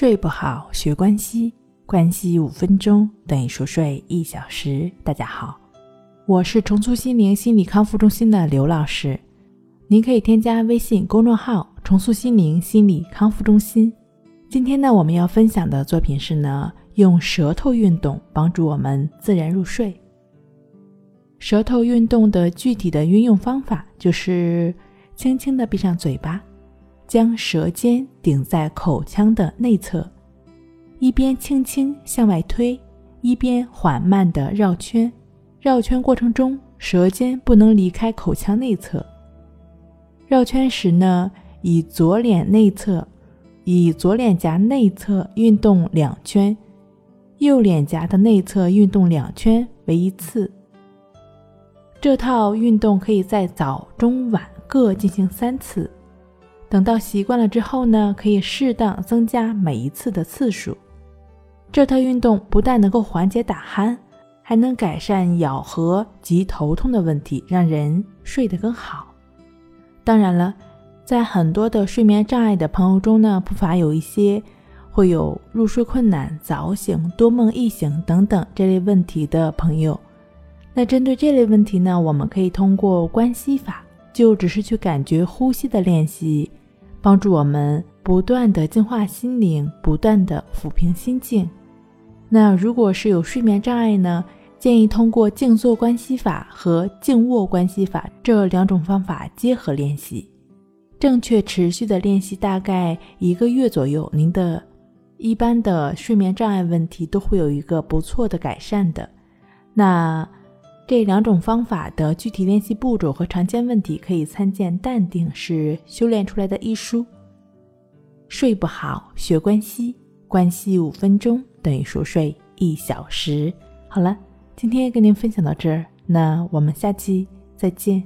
睡不好，学关西，关系五分钟等于熟睡一小时。大家好，我是重塑心灵心理康复中心的刘老师，您可以添加微信公众号“重塑心灵心理康复中心”。今天呢，我们要分享的作品是呢，用舌头运动帮助我们自然入睡。舌头运动的具体的运用方法就是轻轻的闭上嘴巴。将舌尖顶在口腔的内侧，一边轻轻向外推，一边缓慢地绕圈。绕圈过程中，舌尖不能离开口腔内侧。绕圈时呢，以左脸内侧，以左脸颊内侧运动两圈，右脸颊的内侧运动两圈为一次。这套运动可以在早、中、晚各进行三次。等到习惯了之后呢，可以适当增加每一次的次数。这套运动不但能够缓解打鼾，还能改善咬合及头痛的问题，让人睡得更好。当然了，在很多的睡眠障碍的朋友中呢，不乏有一些会有入睡困难、早醒、多梦易醒等等这类问题的朋友。那针对这类问题呢，我们可以通过关系法，就只是去感觉呼吸的练习。帮助我们不断的净化心灵，不断的抚平心境。那如果是有睡眠障碍呢？建议通过静坐关系法和静卧关系法这两种方法结合练习，正确持续的练习大概一个月左右，您的一般的睡眠障碍问题都会有一个不错的改善的。那。这两种方法的具体练习步骤和常见问题，可以参见《淡定是修炼出来的》一书。睡不好，学关西，关系五分钟等于熟睡一小时。好了，今天跟您分享到这儿，那我们下期再见。